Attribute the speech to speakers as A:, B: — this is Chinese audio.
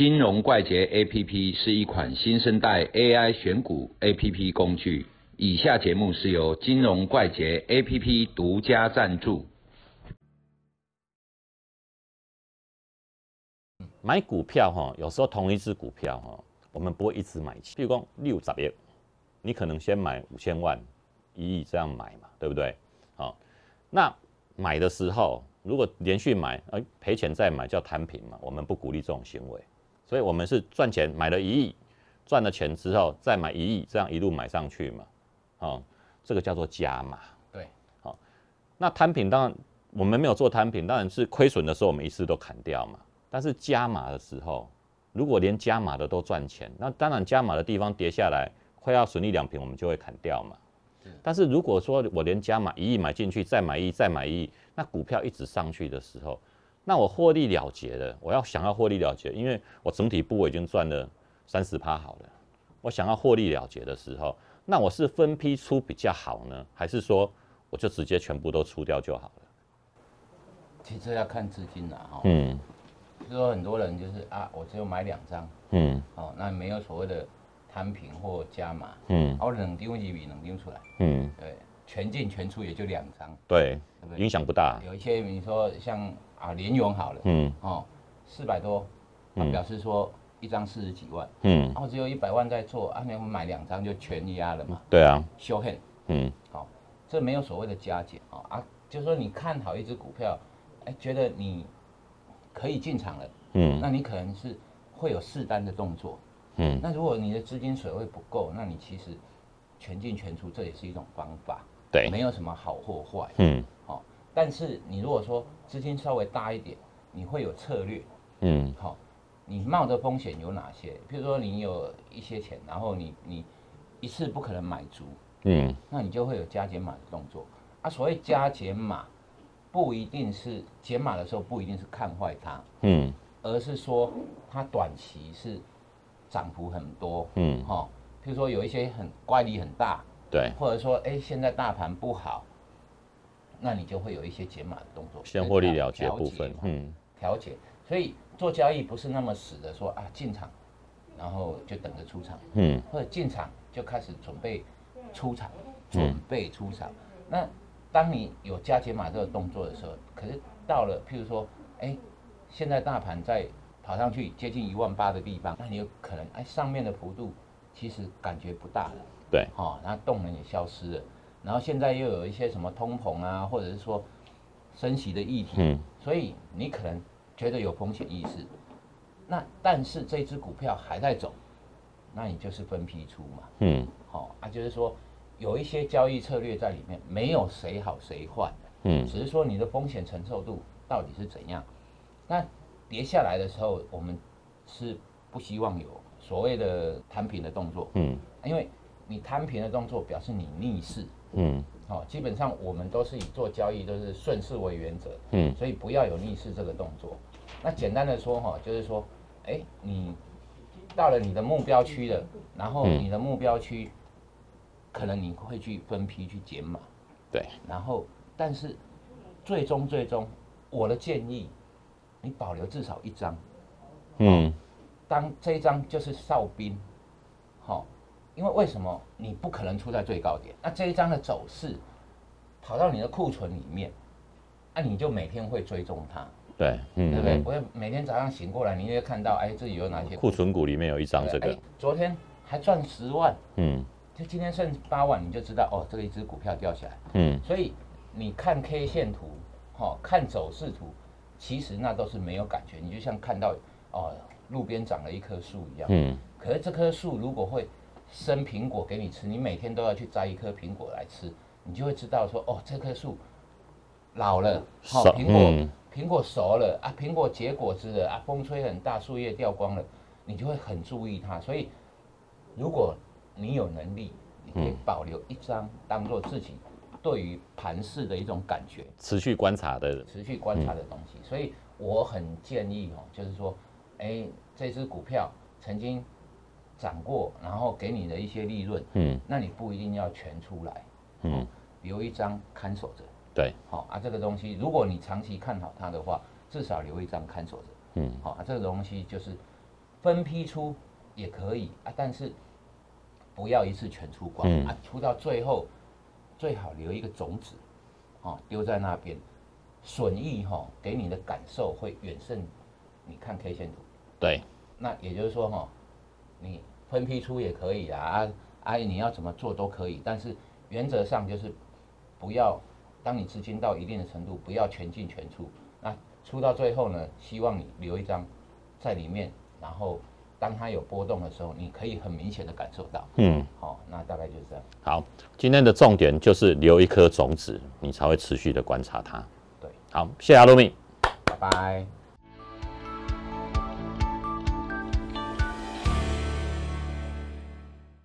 A: 金融怪杰 APP 是一款新生代 AI 选股 APP 工具。以下节目是由金融怪杰 APP 独家赞助。
B: 买股票哈，有时候同一只股票哈，我们不会一直买譬。如讲六十亿，你可能先买五千万、一亿这样买嘛，对不对？好，那买的时候如果连续买，哎赔钱再买叫摊平嘛，我们不鼓励这种行为。所以我们是赚钱买了一亿，赚了钱之后再买一亿，这样一路买上去嘛。哦，这个叫做加码。
C: 对，
B: 好，那摊品当然我们没有做摊品，当然是亏损的时候我们一次都砍掉嘛。但是加码的时候，如果连加码的都赚钱，那当然加码的地方跌下来快要损益两平，我们就会砍掉嘛。但是如果说我连加码一亿买进去，再买一亿，再买一亿，那股票一直上去的时候，那我获利了结了。我要想要获利了结，因为我整体部位已经赚了三十趴好了。我想要获利了结的时候，那我是分批出比较好呢，还是说我就直接全部都出掉就好了？
C: 其实要看资金了，哈。
B: 嗯
C: 就说很多人就是啊，我只有买两张，
B: 嗯
C: 哦，那没有所谓的摊平或加码，
B: 嗯
C: 哦，冷丢一笔冷丢出来，
B: 嗯，
C: 对，全进全出也就两张，
B: 对，
C: 对不对？
B: 影响不大。
C: 有一些你说像啊联勇好了，
B: 嗯。
C: 哦，四百多，啊
B: 嗯。
C: 表示说一张四十几万，
B: 嗯。
C: 然，后只有一百万在做，啊，你们买两张就全压了嘛，
B: 对啊，
C: 修恨，
B: 嗯。
C: 好，这没有所谓的加减啊啊，就是说你看好一只股票，哎，觉得你可以进场了，
B: 嗯。
C: 那你可能是会有试单的动作。
B: 嗯。
C: 那如果你的资金水位不够，那你其实全进全出，这也是一种方法，
B: 对，
C: 没有什么好或坏。
B: 嗯。
C: 好，但是你如果说资金稍微大一点，你会有策略。
B: 嗯。
C: 好，你冒的风险有哪些？比如说你有一些钱，然后你你一次不可能买足，
B: 嗯。
C: 那你就会有加减码的动作。啊，所谓加减码，不一定是减码的时候不一定是看坏它，
B: 嗯。
C: 而是说它短期是涨幅很多，
B: 嗯，
C: 哈、譬如说有一些很乖离很大，
B: 对，
C: 或者说哎现在大盘不好，那你就会有一些解码的动作，
B: 先获利了结部分，嗯
C: 调节。所以做交易不是那么死的说啊进场，然后就等着出场，
B: 嗯
C: 或者进场就开始准备出场，
B: 嗯
C: 准备出场。那当你有加解码这个动作的时候，可是到了譬如说，哎，现在大盘在跑上去接近一万八的地方，那你有可能哎上面的幅度其实感觉不大了，
B: 对，
C: 哦，然后动能也消失了，然后现在又有一些什么通膨啊，或者是说升息的议题，
B: 嗯。
C: 所以你可能觉得有风险意识，那但是这只股票还在走，那你就是分批出嘛，
B: 嗯。
C: 好、啊，就是说有一些交易策略在里面，没有谁好谁坏，
B: 嗯。
C: 只是说你的风险承受度到底是怎样。那跌下来的时候，我们是不希望有所谓的摊平的动作，
B: 嗯。
C: 因为你摊平的动作表示你逆势。
B: 嗯。
C: 哦，基本上我们都是以做交易都是顺势为原则，
B: 嗯。
C: 所以不要有逆势这个动作。那简单的说哈，就是说，哎，你到了你的目标区了，然后
B: 嗯。
C: 你的目标区，可能你会去分批去减码，
B: 对，
C: 然后但是最终最终，我的建议，你保留至少一张，
B: 嗯。
C: 当这一张就是哨兵，好、因为为什么你不可能出在最高点？那这一张的走势跑到你的库存里面，那、你就每天会追踪它，
B: 对，嗯
C: 对不对？
B: 嗯
C: 不会每天早上醒过来，你会看到，哎，这里有哪些
B: 库存股里面有一张这
C: 哎
B: 个，
C: 昨天还赚十万，
B: 嗯
C: 就今天剩八万，你就知道哦，这个一只股票掉下来。
B: 嗯
C: 所以你看 K 线图，哈、看走势图，其实那都是没有感觉，你就像看到哦路边长了一棵树一样。
B: 嗯
C: 可是这棵树如果会生苹果给你吃，你每天都要去摘一颗苹果来吃，你就会知道说，哦，这棵树老了，好、
B: 熟
C: 苹果、
B: 嗯
C: 苹果熟了啊，苹果结果子了啊，风吹很大，树叶掉光了，你就会很注意它。所以，如果你有能力，你可以保留一张当做自己对于盘势的一种感觉。
B: 持续观察的，
C: 持续观察的东西，所以我很建议哦，就是说，哎，这只股票曾经涨过，然后给你的一些利润，
B: 嗯。
C: 那你不一定要全出来，
B: 嗯。
C: 留一张看守着，
B: 对，
C: 好、啊，这个东西如果你长期看好它的话，至少留一张看守着，
B: 嗯。
C: 好、啊，这个东西就是分批出也可以啊，但是不要一次全出光、
B: 嗯。
C: 啊，出到最后最好留一个种子，哦，丢在那边，损益哈、给你的感受会远胜你看 K 线图。
B: 对，
C: 那也就是说哈、你分批出也可以啊，啊啊，你要怎么做都可以，但是原则上就是不要，当你资金到一定的程度，不要全进全出。那出到最后呢，希望你留一张在里面，然后当它有波动的时候，你可以很明显的感受到。
B: 嗯，
C: 好、那大概就是这样。
B: 好，今天的重点就是留一颗种子，你才会持续的观察它。
C: 对，
B: 好，谢谢阿露米。
C: 拜拜。